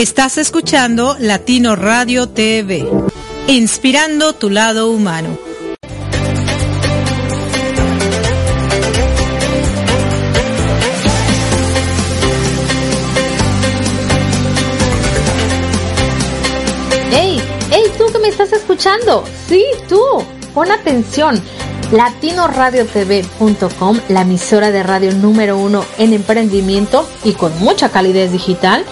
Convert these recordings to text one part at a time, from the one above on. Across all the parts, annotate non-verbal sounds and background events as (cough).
Estás escuchando Latino Radio TV, inspirando tu lado humano. ¡Ey! ¡Ey, tú que me estás escuchando! Sí, tú. Pon atención latinoradiotv.com, la emisora de radio número uno en emprendimiento y con mucha calidez digital,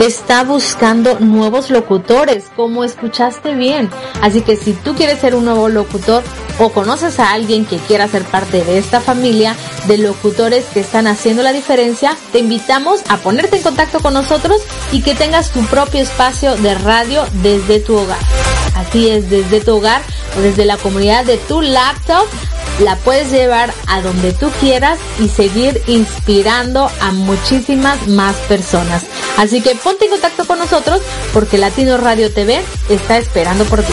está buscando nuevos locutores, como escuchaste bien. Así que si tú quieres ser un nuevo locutor o conoces a alguien que quiera ser parte de esta familia de locutores que están haciendo la diferencia, te invitamos a ponerte en contacto con nosotros y que tengas tu propio espacio de radio desde tu hogar. Así es, desde tu hogar o desde la comunidad de tu laptop la puedes llevar a donde tú quieras y seguir inspirando a muchísimas más personas. Así que ponte en contacto con nosotros porque Latino Radio TV está esperando por ti.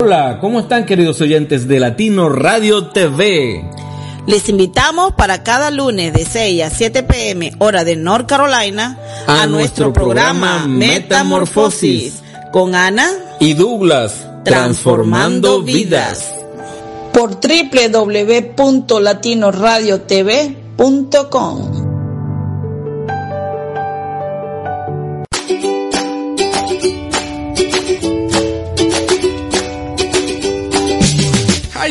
Hola, ¿cómo están queridos oyentes de Latino Radio TV? Les invitamos para cada lunes de 6 a 7 pm hora de North Carolina a, nuestro, programa Metamorfosis con Ana y Douglas, transformando vidas. Por www.latinoradiotv.com.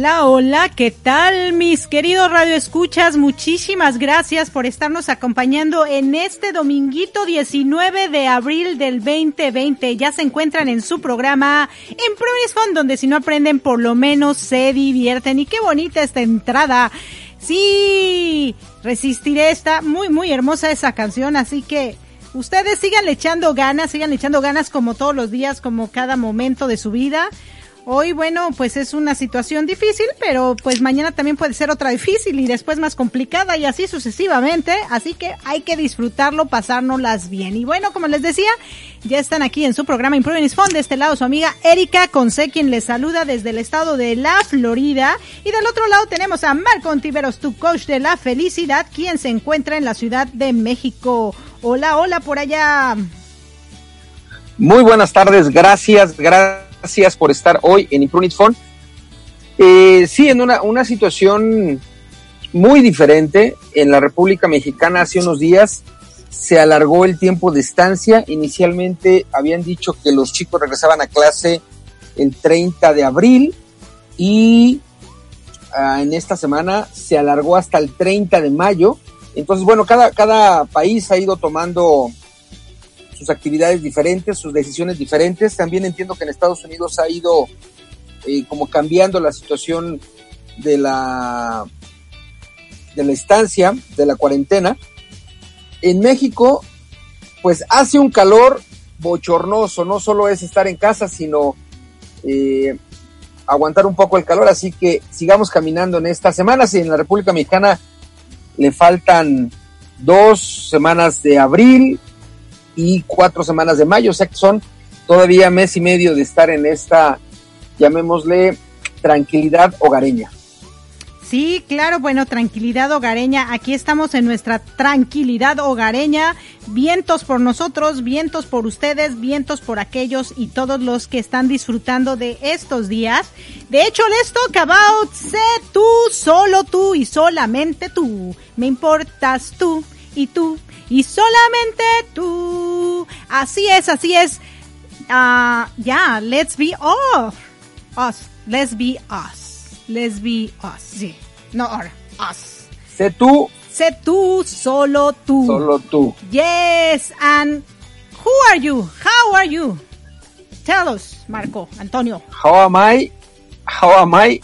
Hola, hola, ¿qué tal mis queridos radioescuchas? Muchísimas gracias por estarnos acompañando en este dominguito 19 de abril del 2020. Ya se encuentran en su programa en Progress Fund, donde si no aprenden por lo menos se divierten. Y qué bonita esta entrada. Sí, resistiré esta, muy, muy hermosa esa canción, así que ustedes sigan echando ganas, sigan echando ganas como todos los días, como cada momento de su vida Hoy, bueno, pues es una situación difícil, pero pues mañana también puede ser otra difícil y después más complicada y así sucesivamente. Así que hay que disfrutarlo, pasárnoslas bien. Y bueno, como les decía, ya están aquí en su programa Improving is Fun. De este lado su amiga Erika Conce, quien les saluda desde el estado de la Florida. Y del otro lado tenemos a Marco Ontiveros, tu coach de la felicidad, quien se encuentra en la Ciudad de México. Hola, hola por allá. Muy buenas tardes, gracias, gracias por estar hoy en Imprunit Phone. Eh, sí, en una, una situación muy diferente en la República Mexicana hace unos días se alargó el tiempo de estancia. Inicialmente habían dicho que los chicos regresaban a clase el 30 de abril y ah, en esta semana se alargó hasta el 30 de mayo. Entonces, bueno, cada, cada país ha ido tomando sus actividades diferentes, sus decisiones diferentes. También entiendo que en Estados Unidos ha ido eh, como cambiando la situación de la de la estancia, de la cuarentena. En México, pues hace un calor bochornoso, no solo es estar en casa, sino eh, aguantar un poco el calor, así que sigamos caminando en esta semana. Si en la República Mexicana le faltan dos semanas de abril, y cuatro semanas de mayo, o sea que son todavía mes y medio de estar en esta, llamémosle, tranquilidad hogareña. Sí, claro, bueno, tranquilidad hogareña. Aquí estamos en nuestra tranquilidad hogareña. Vientos por nosotros, vientos por ustedes, vientos por aquellos y todos los que están disfrutando de estos días. De hecho, let's talk about sé tú, solo tú y solamente tú. Me importas tú y tú y solamente tú. Así es, así es. Ah, ya, let's be off. Us. Let's be us. Let's be us. Sí. No, ahora, us. Sé tú. Sé tú, solo tú. Solo tú. Yes, and who are you? How are you? Tell us, Marco, Antonio. How am I? How am I?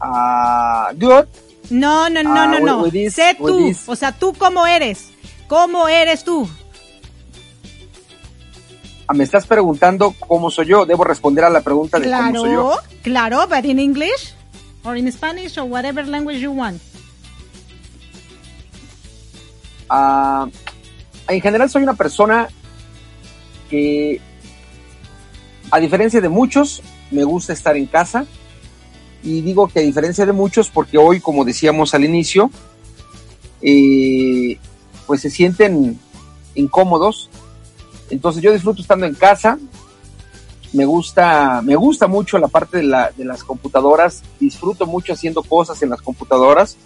Uh, good. No, no, no, no, no. sé tú. O sea, tú cómo eres. ¿Cómo eres tú? Ah, me estás preguntando cómo soy yo. Debo responder a la pregunta de cómo soy yo. Claro, but in English or in Spanish or whatever language you want. Ah, en general soy una persona que, a diferencia de muchos, me gusta estar en casa y digo que a diferencia de muchos, porque hoy, como decíamos al inicio, eh, pues se sienten incómodos. Entonces yo disfruto estando en casa. Me gusta, me gusta mucho la parte de, la, de las computadoras. Disfruto mucho haciendo cosas en las computadoras.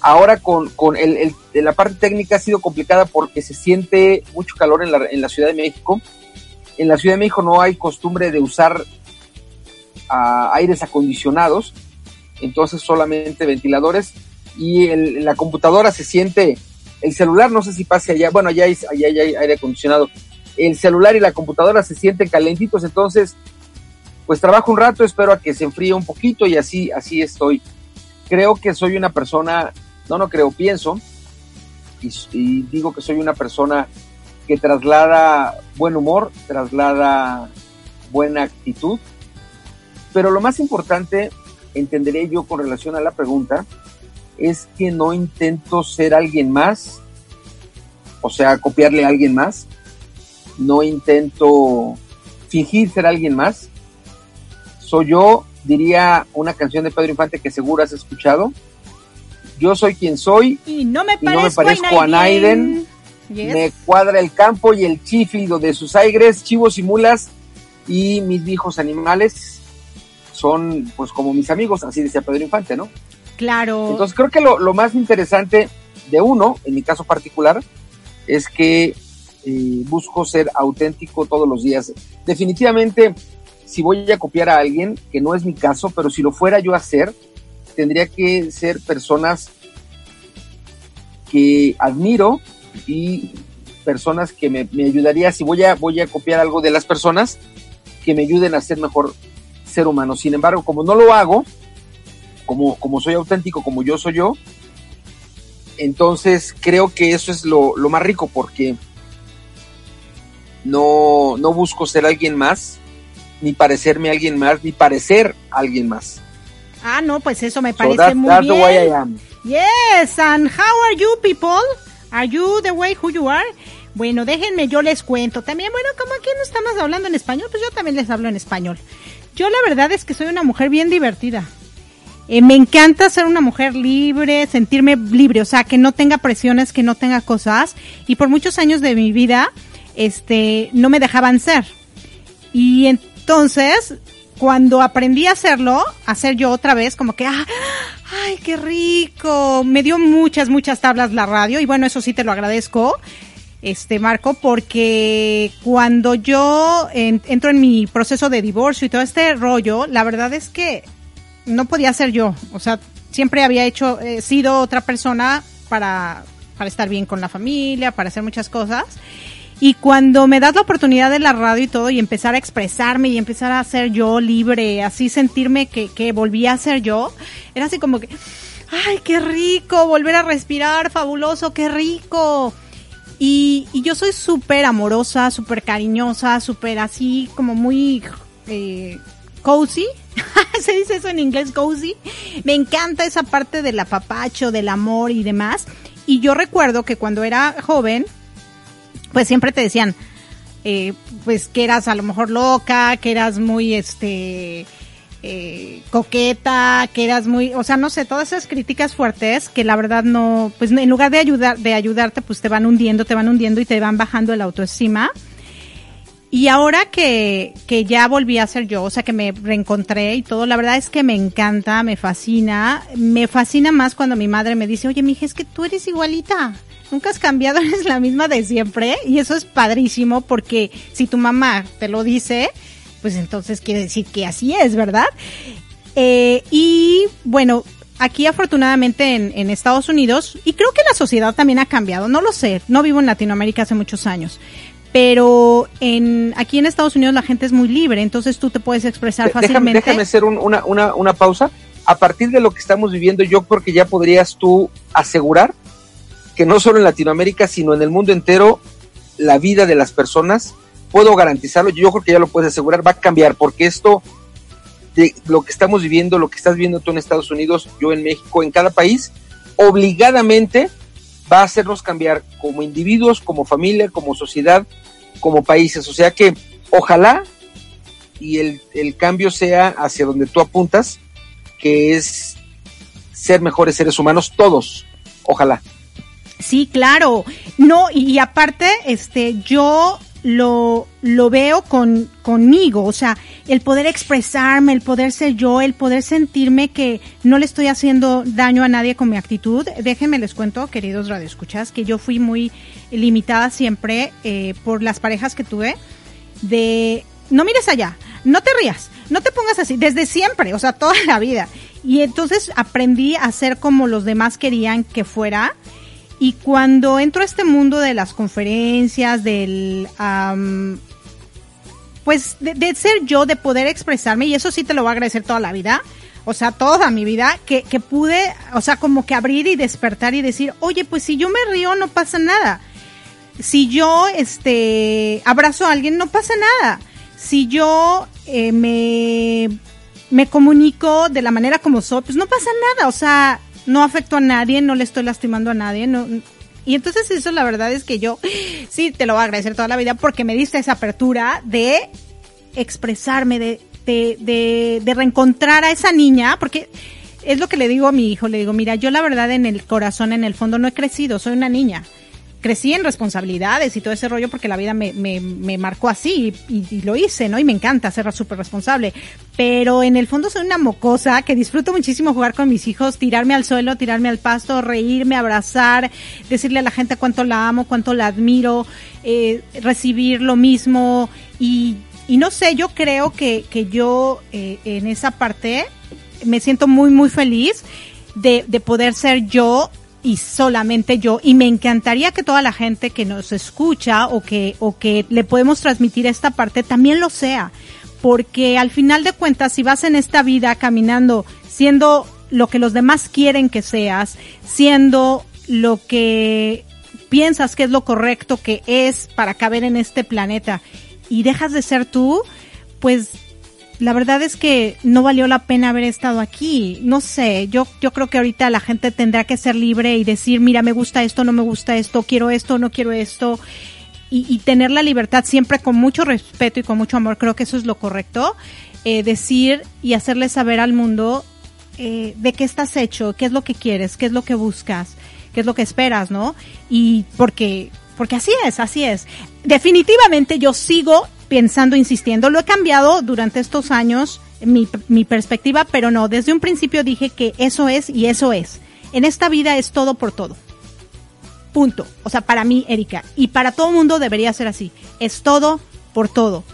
Ahora con, con el, la parte técnica ha sido complicada porque se siente mucho calor en la, en la Ciudad de México. En la Ciudad de México no hay costumbre de usar aires acondicionados, entonces solamente ventiladores y la computadora se siente, el celular no sé si pase allá, bueno, allá hay, allá hay aire acondicionado, el celular y la computadora se sienten calentitos, entonces pues trabajo un rato, espero a que se enfríe un poquito y así, así estoy. Creo que soy una persona, no, no creo, pienso, y digo que soy una persona que traslada buen humor, traslada buena actitud, pero lo más importante, entenderé yo con relación a la pregunta, es que no intento ser alguien más, o sea, copiarle a alguien más. No intento fingir ser alguien más. Soy yo, diría una canción de Pedro Infante que seguro has escuchado. Yo soy quien soy y no me parezco, a Naiden. Me cuadra el campo y el chiflido de sus aires, chivos y mulas y mis viejos animales son pues como mis amigos, así decía Pedro Infante, ¿no? Claro. Entonces creo que lo, más interesante de uno, en mi caso particular, es que eh, busco ser auténtico todos los días. Definitivamente, si voy a copiar a alguien, que no es mi caso, pero si lo fuera yo a hacer, tendría que ser personas que admiro y personas que me, me ayudaría, si voy a, voy a copiar algo de las personas, que me ayuden a ser mejor ser humano. Sin embargo, como no lo hago, como, como soy auténtico, como yo soy yo, entonces creo que eso es lo, más rico porque no, no busco ser alguien más, ni parecerme a alguien más, ni parecer a alguien más. Ah, no, pues eso me parece muy bien. The way I am. Yes, and how are you people? Are you the way who you are? Bueno, déjenme, yo les cuento. También, bueno, como aquí no estamos hablando en español, pues yo también les hablo en español. Yo la verdad es que soy una mujer bien divertida. Eh, me encanta ser una mujer libre, sentirme libre, o sea, que no tenga presiones, que no tenga cosas. Y por muchos años de mi vida, este, no me dejaban ser. Y entonces, cuando aprendí a hacerlo, hacer yo otra vez, como que, ah, ay, qué rico. Me dio muchas, muchas tablas la radio y bueno, eso sí te lo agradezco este Marco, porque cuando yo entro en mi proceso de divorcio y todo este rollo, la verdad es que no podía ser yo. O sea, siempre había hecho, eh, sido otra persona para, para estar bien con la familia, para hacer muchas cosas. Y cuando me das la oportunidad de la radio y todo y empezar a expresarme y empezar a ser yo libre, así sentirme que, que volvía a ser yo, era así como que, ay, qué rico, volver a respirar, fabuloso, qué rico. Y, yo soy súper amorosa, súper cariñosa, súper así como muy eh, cozy. (laughs) Se dice eso en inglés, cozy. Me encanta esa parte del apapacho, del amor y demás. Y yo recuerdo que cuando era joven, pues siempre te decían, eh, pues que eras a lo mejor loca, que eras muy, este, eh, coqueta, que eras muy, o sea, no sé, todas esas críticas fuertes que la verdad no, pues en lugar de ayudar, de ayudarte, pues te van hundiendo, te van hundiendo y te van bajando el autoestima. Y ahora que, que ya volví a ser yo, o sea, que me reencontré y todo, la verdad es que me encanta, me fascina. Me fascina más cuando mi madre me dice, oye, mija, es que tú eres igualita. Nunca has cambiado, (laughs) eres la misma de siempre. Y eso es padrísimo porque si tu mamá te lo dice, pues entonces quiere decir que así es, ¿verdad? Eh, y bueno, aquí afortunadamente en, Estados Unidos, y creo que la sociedad también ha cambiado, no lo sé, no vivo en Latinoamérica hace muchos años, pero en, aquí en Estados Unidos la gente es muy libre, entonces tú te puedes expresar fácilmente. Déjame, hacer una, una, una pausa. A partir de lo que estamos viviendo, yo creo que ya podrías tú asegurar que no solo en Latinoamérica, sino en el mundo entero, la vida de las personas puedo garantizarlo, yo creo que ya lo puedes asegurar, va a cambiar, porque esto lo que estamos viviendo, lo que estás viendo tú en Estados Unidos, yo en México, en cada país, obligadamente va a hacernos cambiar como individuos, como familia, como sociedad, como países. O sea que ojalá y el, el cambio sea hacia donde tú apuntas, que es ser mejores seres humanos todos. Ojalá. Sí, claro. No, y aparte, este, yo lo, lo veo con, conmigo, o sea, el poder expresarme, el poder ser yo, el poder sentirme que no le estoy haciendo daño a nadie con mi actitud. Déjenme les cuento, queridos radioescuchas, que yo fui muy limitada siempre eh, por las parejas que tuve de no mires allá, no te rías, no te pongas así, desde siempre, o sea, toda la vida. Y entonces aprendí a ser como los demás querían que fuera y cuando entro a este mundo de las conferencias, del... pues de, ser yo, de poder expresarme, y eso sí te lo voy a agradecer toda la vida, o sea, toda mi vida, que, pude, o sea, como que abrir y despertar y decir, oye, pues si yo me río no pasa nada. Si yo, este, abrazo a alguien no pasa nada. Si yo eh, me, me comunico de la manera como soy, pues no pasa nada. O sea, no afecto a nadie, no le estoy lastimando a nadie, no, y entonces eso la verdad es que yo sí te lo voy a agradecer toda la vida porque me diste esa apertura de expresarme, de, de, de, de reencontrar a esa niña, porque es lo que le digo a mi hijo, le digo, mira, yo la verdad en el corazón, en el fondo no he crecido, soy una niña crecí en responsabilidades y todo ese rollo porque la vida me, me, marcó así y, lo hice, ¿no? Y me encanta ser súper responsable. Pero en el fondo soy una mocosa que disfruto muchísimo jugar con mis hijos, tirarme al suelo, tirarme al pasto, reírme, abrazar, decirle a la gente cuánto la amo, cuánto la admiro, eh, recibir lo mismo y, y no sé, yo creo que, que yo eh, en esa parte me siento muy, muy feliz de, de poder ser yo y solamente yo. Y me encantaría que toda la gente que nos escucha o que o que le podemos transmitir esta parte también lo sea. Porque al final de cuentas si vas en esta vida caminando siendo lo que los demás quieren que seas siendo lo que piensas que es lo correcto que es para caber en este planeta y dejas de ser tú pues la verdad es que no valió la pena haber estado aquí. No sé, yo, yo creo que ahorita la gente tendrá que ser libre y decir, mira, me gusta esto, no me gusta esto, quiero esto, no quiero esto. Y, tener la libertad siempre con mucho respeto y con mucho amor, creo que eso es lo correcto. Eh, decir y hacerle saber al mundo eh, de qué estás hecho, qué es lo que quieres, qué es lo que buscas, qué es lo que esperas, ¿no? Y porque, porque así es, así es. Definitivamente yo sigo pensando, insistiendo. Lo he cambiado durante estos años, mi, mi perspectiva, pero no, desde un principio dije que eso es y eso es. En esta vida es todo por todo. Punto. O sea, para mí, Erika, y para todo mundo debería ser así. Es todo por todo.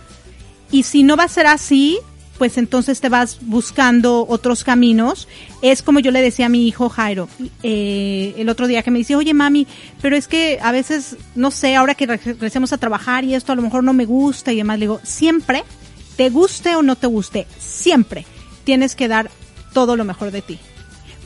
Y si no va a ser así, pues entonces te vas buscando otros caminos. Es como yo le decía a mi hijo Jairo eh, el otro día que me dice, oye mami, pero es que a veces, no sé, ahora que regresemos a trabajar y esto a lo mejor no me gusta y demás, le digo, siempre, te guste o no te guste, siempre tienes que dar todo lo mejor de ti.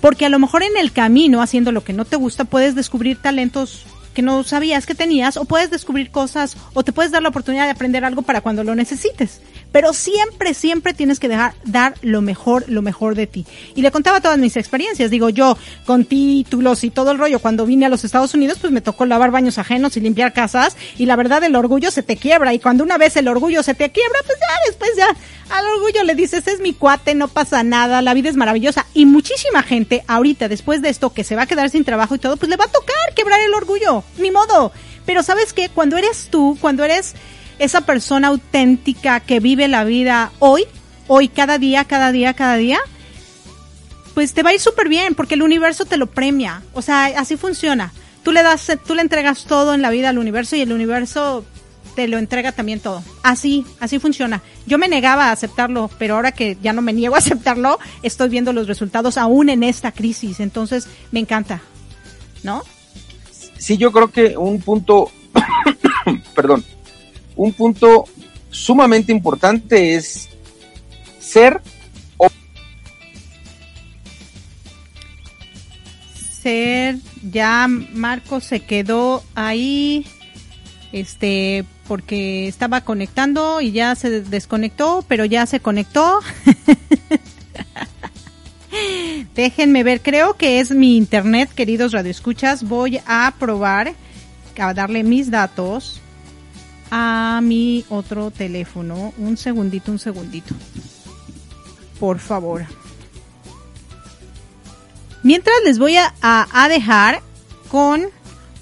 Porque a lo mejor en el camino, haciendo lo que no te gusta, puedes descubrir talentos que no sabías que tenías o puedes descubrir cosas o te puedes dar la oportunidad de aprender algo para cuando lo necesites pero siempre, siempre tienes que dejar, dar lo mejor, lo mejor de ti. Y le contaba todas mis experiencias, digo yo, con títulos y todo el rollo, cuando vine a los Estados Unidos, pues me tocó lavar baños ajenos y limpiar casas, y la verdad el orgullo se te quiebra, y cuando una vez el orgullo se te quiebra, pues ya después ya al orgullo le dices, es mi cuate, no pasa nada, la vida es maravillosa. Y muchísima gente ahorita, después de esto, que se va a quedar sin trabajo y todo, pues le va a tocar quebrar el orgullo, ni modo. Pero sabes qué, cuando eres tú, cuando eres esa persona auténtica que vive la vida hoy, hoy, cada día, cada día, cada día, pues te va a ir súper bien porque el universo te lo premia. O sea, así funciona. Tú le das, tú le entregas todo en la vida al universo y el universo te lo entrega también todo. Así, así funciona. Yo me negaba a aceptarlo, pero ahora que ya no me niego a aceptarlo, estoy viendo los resultados aún en esta crisis. Entonces, me encanta. ¿No? Sí, yo creo que un punto, (coughs) perdón, un punto sumamente importante es ser o ser ya Marco se quedó ahí este porque estaba conectando y ya se desconectó pero ya se conectó. (laughs) Déjenme ver creo que es mi internet queridos radioescuchas. Voy a probar a darle mis datos a mi otro teléfono. Un segundito, un segundito. Por favor. Mientras les voy a, a, dejar con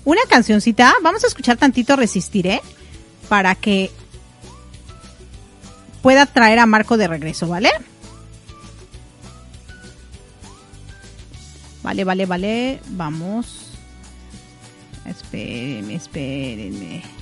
una cancioncita. Vamos a escuchar tantito Resistiré para que pueda traer a Marco de regreso, ¿vale? Vale, vale, vale. Vamos. Espérenme, espérenme.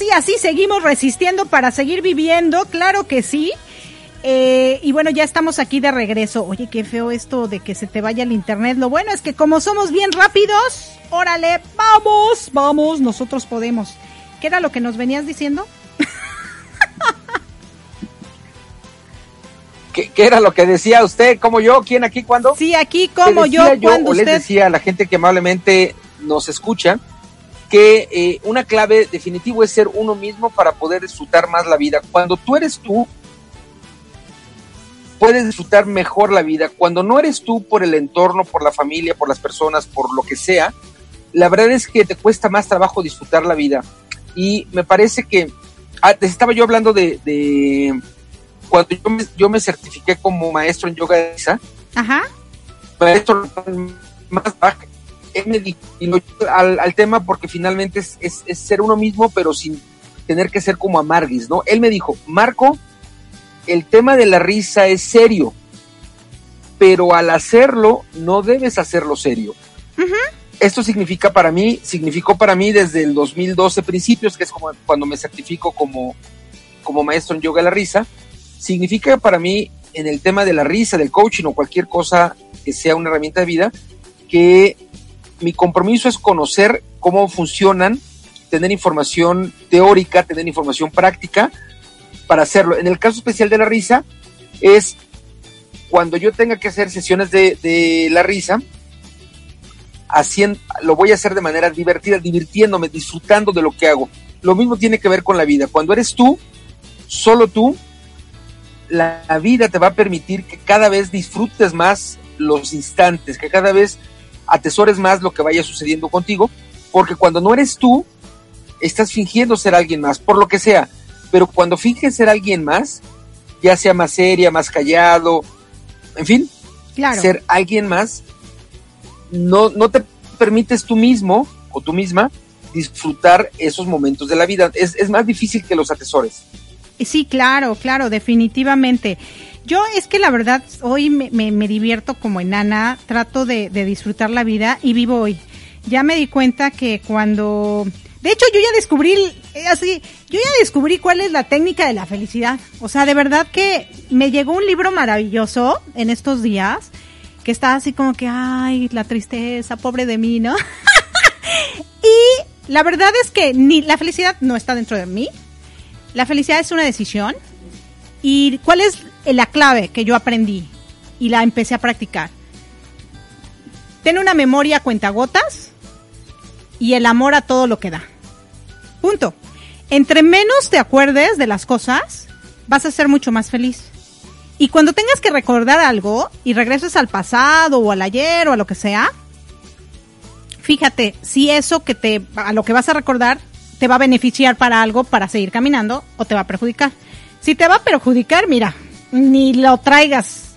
Y bueno, sí, así seguimos resistiendo para seguir viviendo, claro que sí. Eh, y bueno, ya estamos aquí de regreso. Oye, qué feo esto de que se te vaya el internet. Lo bueno es que como somos bien rápidos, órale, vamos, vamos, nosotros podemos. ¿Qué era lo que nos venías diciendo? (laughs) ¿Qué, qué era lo que decía usted? ¿Como yo? ¿Quién aquí? ¿Cuándo? Sí, aquí ¿Qué como yo, decía cuando o les usted... decía a la gente que amablemente nos escucha que eh, una clave definitivo es ser uno mismo para poder disfrutar más la vida. Cuando tú eres tú, puedes disfrutar mejor la vida. Cuando no eres tú por el entorno, por la familia, por las personas, por lo que sea, la verdad es que te cuesta más trabajo disfrutar la vida. Y me parece que, ah, estaba yo hablando de, de cuando yo me, yo me certifiqué como maestro en yoga Ajá. maestro más bajo, él me dijo, y lo al, al tema porque finalmente es, es, es ser uno mismo, pero sin tener que ser como amarguis, ¿no? Él me dijo, Marco, el tema de la risa es serio, pero al hacerlo no debes hacerlo serio. Esto significa para mí, significó para mí desde el 2012 principios, que es como cuando me certifico como, como maestro en yoga de la risa, significa para mí en el tema de la risa, del coaching o cualquier cosa que sea una herramienta de vida, que mi compromiso es conocer cómo funcionan, tener información teórica, tener información práctica para hacerlo. En el caso especial de la risa, es cuando yo tenga que hacer sesiones de, la risa, haciendo, lo voy a hacer de manera divertida, divirtiéndome, disfrutando de lo que hago. Lo mismo tiene que ver con la vida. Cuando eres tú, solo tú, la vida te va a permitir que cada vez disfrutes más los instantes, que cada vez atesores más lo que vaya sucediendo contigo, porque cuando no eres tú, estás fingiendo ser alguien más, por lo que sea, pero cuando finges ser alguien más, ya sea más seria, más callado, en fin, Claro. ser alguien más, no, no te permites tú mismo o tú misma disfrutar esos momentos de la vida. Es, es más difícil que los atesores. Sí, claro, claro, definitivamente. Yo es que la verdad hoy me, divierto como enana, trato de, de disfrutar la vida y vivo hoy. Ya me di cuenta que cuando... De hecho, yo ya descubrí, eh, así, yo ya descubrí cuál es la técnica de la felicidad. O sea, de verdad que me llegó un libro maravilloso en estos días, que está así como que, ay, la tristeza, pobre de mí, ¿no? (laughs) y la verdad es que ni la felicidad no está dentro de mí. La felicidad es una decisión. ¿Y cuál es la clave que yo aprendí y la empecé a practicar? Ten una memoria a cuentagotas y el amor a todo lo que da. Punto. Entre menos te acuerdes de las cosas, vas a ser mucho más feliz. Y cuando tengas que recordar algo y regreses al pasado o al ayer o a lo que sea, fíjate si eso que te a lo que vas a recordar te va a beneficiar para algo para seguir caminando o te va a perjudicar. Si te va a perjudicar, mira, ni lo traigas.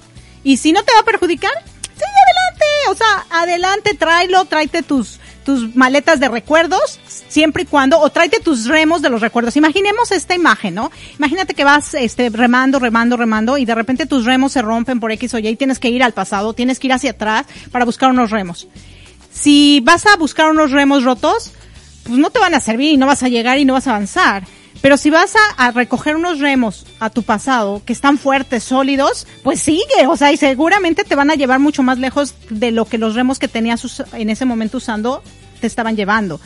Y si no te va a perjudicar, sí, adelante. O sea, adelante, tráelo, tráete tus, tus maletas de recuerdos, siempre y cuando, o tráete tus remos de los recuerdos. Imaginemos esta imagen, ¿no? Imagínate que vas, este, remando, remando, remando, y de repente tus remos se rompen por X o Y y tienes que ir al pasado, tienes que ir hacia atrás para buscar unos remos. Si vas a buscar unos remos rotos, pues no te van a servir y no vas a llegar y no vas a avanzar. Pero si vas a, recoger unos remos a tu pasado que están fuertes, sólidos, pues sigue, o sea, y seguramente te van a llevar mucho más lejos de lo que los remos que tenías en ese momento usando te estaban llevando.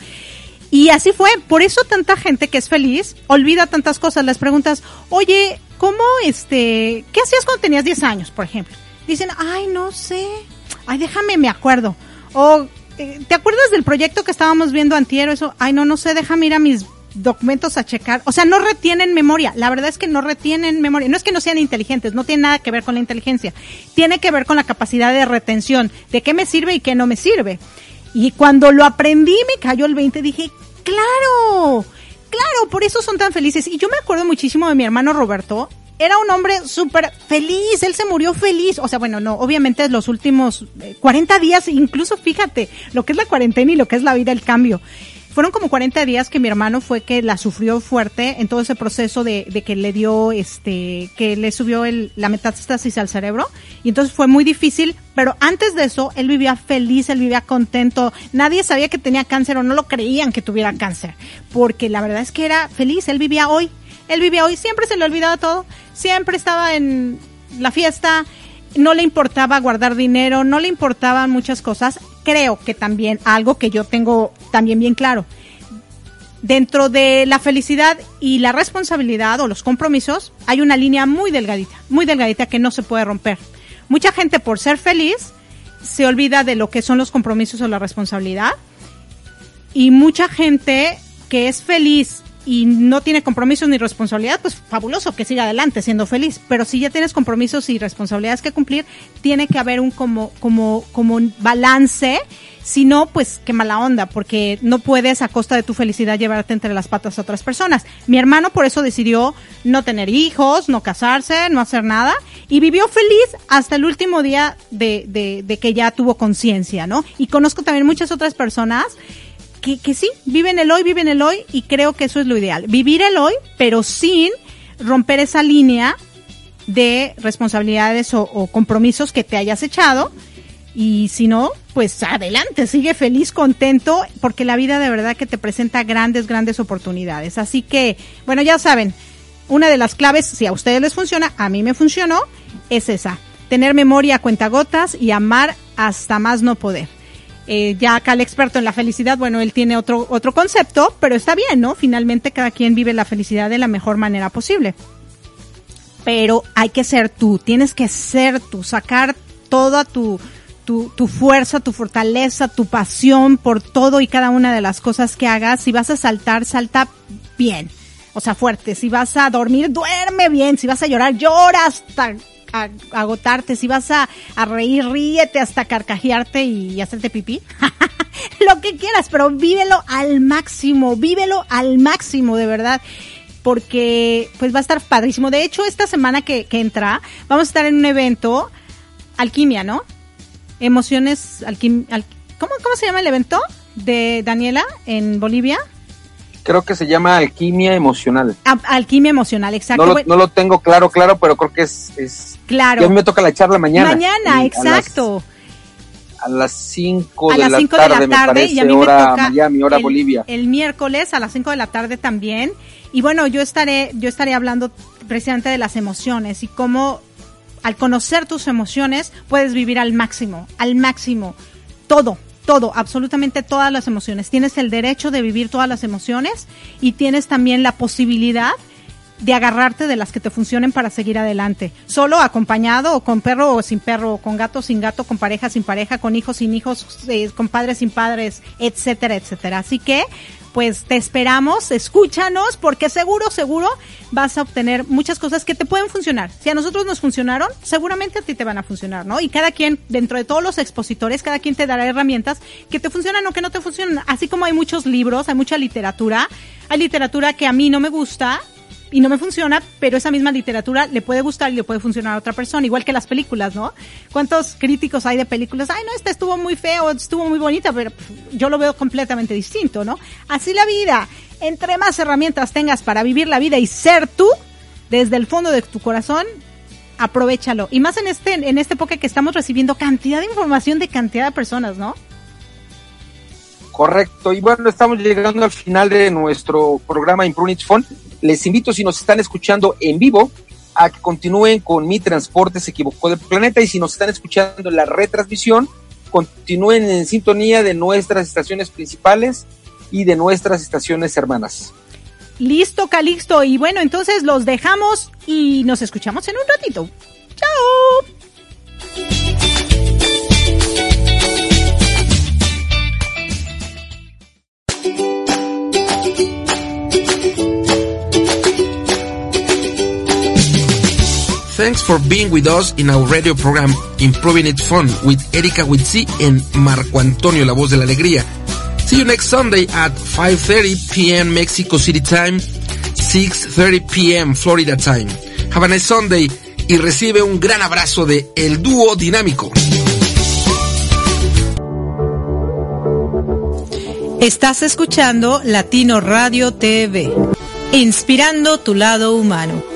Y así fue, por eso tanta gente que es feliz olvida tantas cosas. Les preguntas, oye, ¿cómo este, qué hacías cuando tenías 10 años, por ejemplo? Dicen, ay, no sé, ay, déjame, me acuerdo. O, ¿te acuerdas del proyecto que estábamos viendo antier? Eso, ay, no, no sé, déjame ir a mis documentos a checar. O sea, no retienen memoria. La verdad es que no retienen memoria. No es que no sean inteligentes, no tiene nada que ver con la inteligencia. Tiene que ver con la capacidad de retención, de qué me sirve y qué no me sirve. Y cuando lo aprendí, me cayó el 20, dije, claro, claro, por eso son tan felices. Y yo me acuerdo muchísimo de mi hermano Roberto. Era un hombre súper feliz, él se murió feliz. O sea, bueno, no, obviamente los últimos 40 días, incluso fíjate, lo que es la cuarentena y lo que es la vida, el cambio fueron como 40 días que mi hermano fue que la sufrió fuerte en todo ese proceso de, que le dio, este, que le subió la metástasis al cerebro. Y entonces fue muy difícil, pero antes de eso, él vivía feliz, él vivía contento. Nadie sabía que tenía cáncer o no lo creían que tuviera cáncer. Porque la verdad es que era feliz, él vivía hoy. Él vivía hoy, siempre se le olvidaba todo. Siempre estaba en la fiesta, no le importaba guardar dinero, no le importaban muchas cosas. Creo que también algo que yo tengo también bien claro. Dentro de la felicidad y la responsabilidad o los compromisos hay una línea muy delgadita, muy delgadita que no se puede romper. Mucha gente por ser feliz se olvida de lo que son los compromisos o la responsabilidad y mucha gente que es feliz y no tiene compromisos ni responsabilidad, pues fabuloso que siga adelante siendo feliz. Pero si ya tienes compromisos y responsabilidades que cumplir, tiene que haber un como, como, como balance. Si no, pues qué mala onda, porque no puedes a costa de tu felicidad llevarte entre las patas a otras personas. Mi hermano por eso decidió no tener hijos, no casarse, no hacer nada, y vivió feliz hasta el último día de, de que ya tuvo conciencia, ¿no? Y conozco también muchas otras personas que, sí, viven el hoy, viven el hoy y creo que eso es lo ideal. Vivir el hoy, pero sin romper esa línea de responsabilidades o, o compromisos que te hayas echado. Y si no, pues adelante, sigue feliz, contento, porque la vida de verdad que te presenta grandes, grandes oportunidades. Así que, bueno, ya saben, una de las claves, si a ustedes les funciona, a mí me funcionó, es esa. Tener memoria a cuentagotas y amar hasta más no poder. Eh, ya acá el experto en la felicidad, bueno, él tiene otro, otro concepto, pero está bien, ¿no? Finalmente cada quien vive la felicidad de la mejor manera posible. Pero hay que ser tú, tienes que ser tú, sacar toda tu, tu, tu fuerza, tu fortaleza, tu pasión por todo y cada una de las cosas que hagas. Si vas a saltar, salta bien. O sea, fuerte. Si vas a dormir, duerme bien. Si vas a llorar, llora hasta agotarte. Si vas a, a reír, ríete hasta carcajearte y hacerte pipí. (laughs) Lo que quieras, pero vívelo al máximo. Vívelo al máximo, de verdad. Porque pues va a estar padrísimo. De hecho, esta semana que, que entra, vamos a estar en un evento, Alquimia, ¿no? Emociones, alquim, al- ¿cómo, ¿cómo se llama el evento? De Daniela en Bolivia. Creo que se llama alquimia emocional. A- alquimia emocional, exacto. No lo, no lo tengo claro, claro, pero creo que es... es claro. y a mí me toca la charla mañana. Mañana, exacto. A las 5 A de, la 5 de tarde, la tarde parece, y a mí me hora toca Miami, hora el, Bolivia. el miércoles a las 5 de la tarde también. Y bueno, yo estaré, yo estaré hablando precisamente de las emociones y cómo al conocer tus emociones puedes vivir al máximo, al máximo. Todo, todo, absolutamente todas las emociones. Tienes el derecho de vivir todas las emociones y tienes también la posibilidad de agarrarte de las que te funcionen para seguir adelante. Solo, acompañado, o con perro o sin perro, o con gato sin gato, con pareja sin pareja, con hijos sin hijos, eh, con padres sin padres, etcétera, etcétera. Así que, pues te esperamos, escúchanos, porque seguro, seguro vas a obtener muchas cosas que te pueden funcionar. Si a nosotros nos funcionaron, seguramente a ti te van a funcionar, ¿no? Y cada quien, dentro de todos los expositores, cada quien te dará herramientas que te funcionan o que no te funcionan. Así como hay muchos libros, hay mucha literatura, hay literatura que a mí no me gusta, y no me funciona, pero esa misma literatura le puede gustar y le puede funcionar a otra persona, igual que las películas, ¿no? ¿Cuántos críticos hay de películas? Ay, no, esta estuvo muy feo, estuvo muy bonita, pero yo lo veo completamente distinto, ¿no? Así la vida. Entre más herramientas tengas para vivir la vida y ser tú, desde el fondo de tu corazón, aprovechalo. Y más en este, en esta época que estamos recibiendo cantidad de información de cantidad de personas, ¿no? Correcto. Y bueno, estamos llegando al final de nuestro programa Imprunit Phone. Les invito, si nos están escuchando en vivo, a que continúen con Mi Transporte se equivocó del planeta. Y si nos están escuchando en la retransmisión, continúen en sintonía de nuestras estaciones principales y de nuestras estaciones hermanas. Listo, Calixto. Y bueno, entonces los dejamos y nos escuchamos en un ratito. ¡Chao! Thanks for being with us in our radio program Improving It Fun with Erika Witsi and Marco Antonio, la voz de la alegría. See you next Sunday at 5.30 p.m. Mexico City time, 6.30 p.m. Florida time. Have a nice Sunday y recibe un gran abrazo de El Dúo Dinámico. Estás escuchando Latino Radio TV, inspirando tu lado humano.